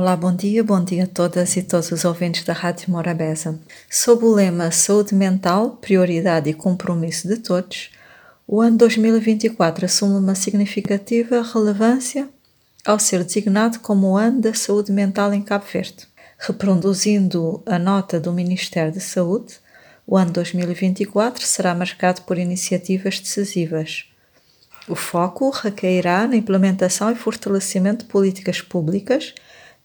Olá, bom dia, bom dia a todas e todos os ouvintes da Rádio Morabeza. Sob o lema Saúde Mental, Prioridade e Compromisso de Todos, o ano 2024 assume uma significativa relevância ao ser designado como o Ano da Saúde Mental em Cabo Verde. Reproduzindo a nota do Ministério da Saúde, o ano 2024 será marcado por iniciativas decisivas. O foco recairá na implementação e fortalecimento de políticas públicas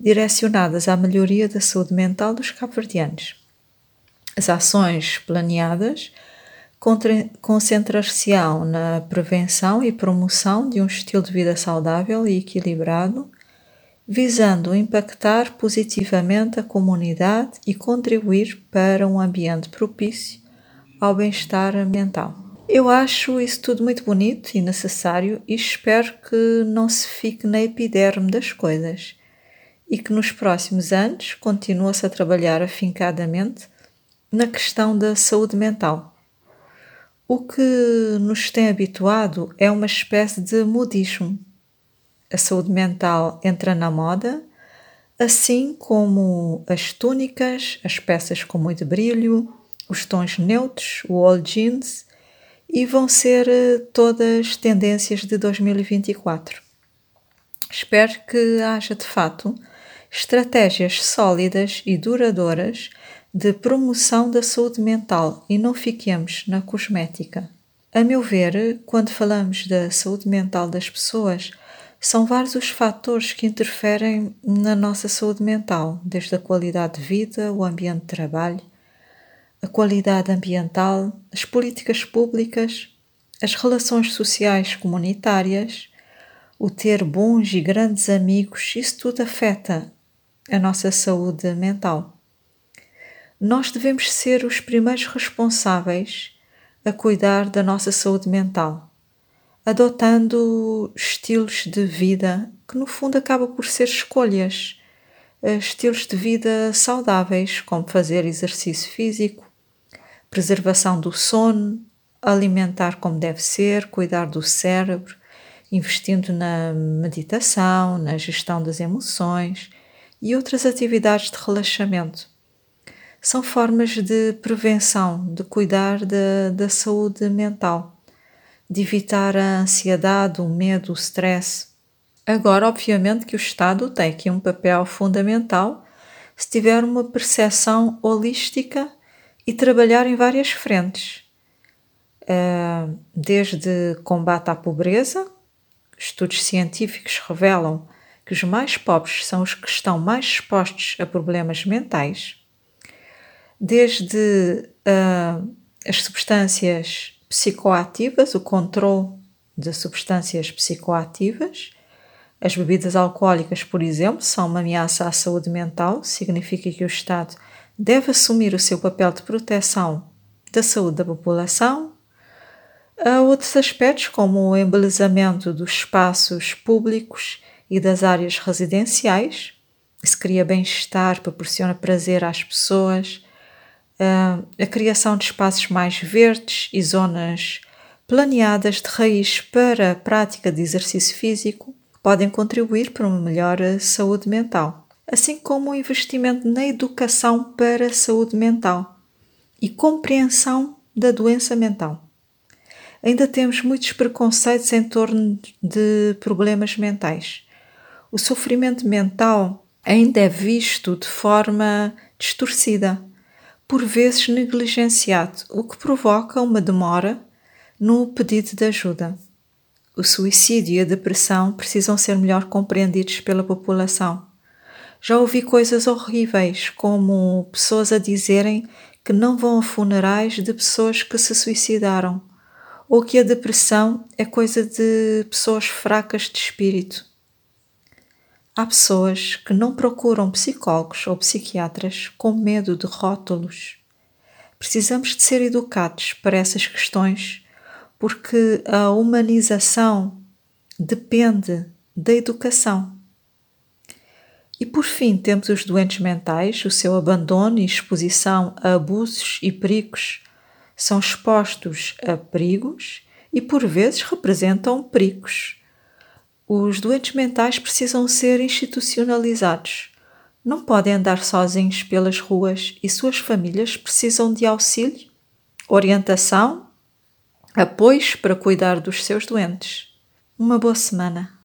direcionadas à melhoria da saúde mental dos cabo-verdianos. As ações planeadas concentrar-se-ão na prevenção e promoção de um estilo de vida saudável e equilibrado, visando impactar positivamente a comunidade e contribuir para um ambiente propício ao bem-estar mental. Eu acho isso tudo muito bonito e necessário e espero que não se fique na epiderme das coisas e que nos próximos anos continue-se a trabalhar afincadamente na questão da saúde mental. O que nos tem habituado é uma espécie de modismo. A saúde mental entra na moda, assim como as túnicas, as peças com muito brilho, os tons neutros, o all jeans, e vão ser eh, todas tendências de 2024. Espero que haja de fato estratégias sólidas e duradouras de promoção da saúde mental e não fiquemos na cosmética. A meu ver, quando falamos da saúde mental das pessoas, são vários os fatores que interferem na nossa saúde mental, desde a qualidade de vida, o ambiente de trabalho, a qualidade ambiental, as políticas públicas, as relações sociais comunitárias, o ter bons e grandes amigos, isso tudo afeta a nossa saúde mental. Nós devemos ser os primeiros responsáveis a cuidar da nossa saúde mental, adotando estilos de vida que, no fundo, acabam por ser escolhas, eh, estilos de vida saudáveis, como fazer exercício físico, preservação do sono, alimentar como deve ser, cuidar do cérebro, investindo na meditação, na gestão das emoções e outras atividades de relaxamento. São formas de prevenção, de cuidar da, da saúde mental, de evitar a ansiedade, o medo, o stress. Agora, obviamente, que o Estado tem aqui um papel fundamental se tiver uma percepção holística e trabalhar em várias frentes, eh, desde combate à pobreza, estudos científicos revelam que os mais pobres são os que estão mais expostos a problemas mentais, desde uh, as substâncias psicoativas, o controle de substâncias psicoativas. As bebidas alcoólicas, por exemplo, são uma ameaça à saúde mental, significa que o Estado deve assumir o seu papel de proteção da saúde da população. Há outros aspectos, como o embelezamento dos espaços públicos e das áreas residenciais. Se cria bem-estar, proporciona prazer às pessoas, ah, a criação de espaços mais verdes e zonas planeadas de raiz para a prática de exercício físico podem contribuir para uma melhor saúde mental, assim como o investimento na educação para a saúde mental e compreensão da doença mental. Ainda temos muitos preconceitos em torno de problemas mentais o sofrimento mental ainda é visto de forma distorcida, por vezes negligenciado, o que provoca uma demora no pedido de ajuda. O suicídio e a depressão precisam ser melhor compreendidos pela população. Já ouvi coisas horríveis, como pessoas a dizerem que não vão a funerais de pessoas que se suicidaram, ou que a depressão é coisa de pessoas fracas de espírito. Há pessoas que não procuram psicólogos ou psiquiatras com medo de rótulos. Precisamos de ser educados para essas questões, porque a humanização depende da educação. E por fim, temos os doentes mentais, o seu abandono e exposição a abusos e perigos são expostos a perigos e por vezes representam perigos os doentes mentais precisam ser institucionalizados, Não podem andar sozinhos pelas ruas e suas famílias precisam de auxílio, orientação, apoios para cuidar dos seus doentes. Uma boa semana.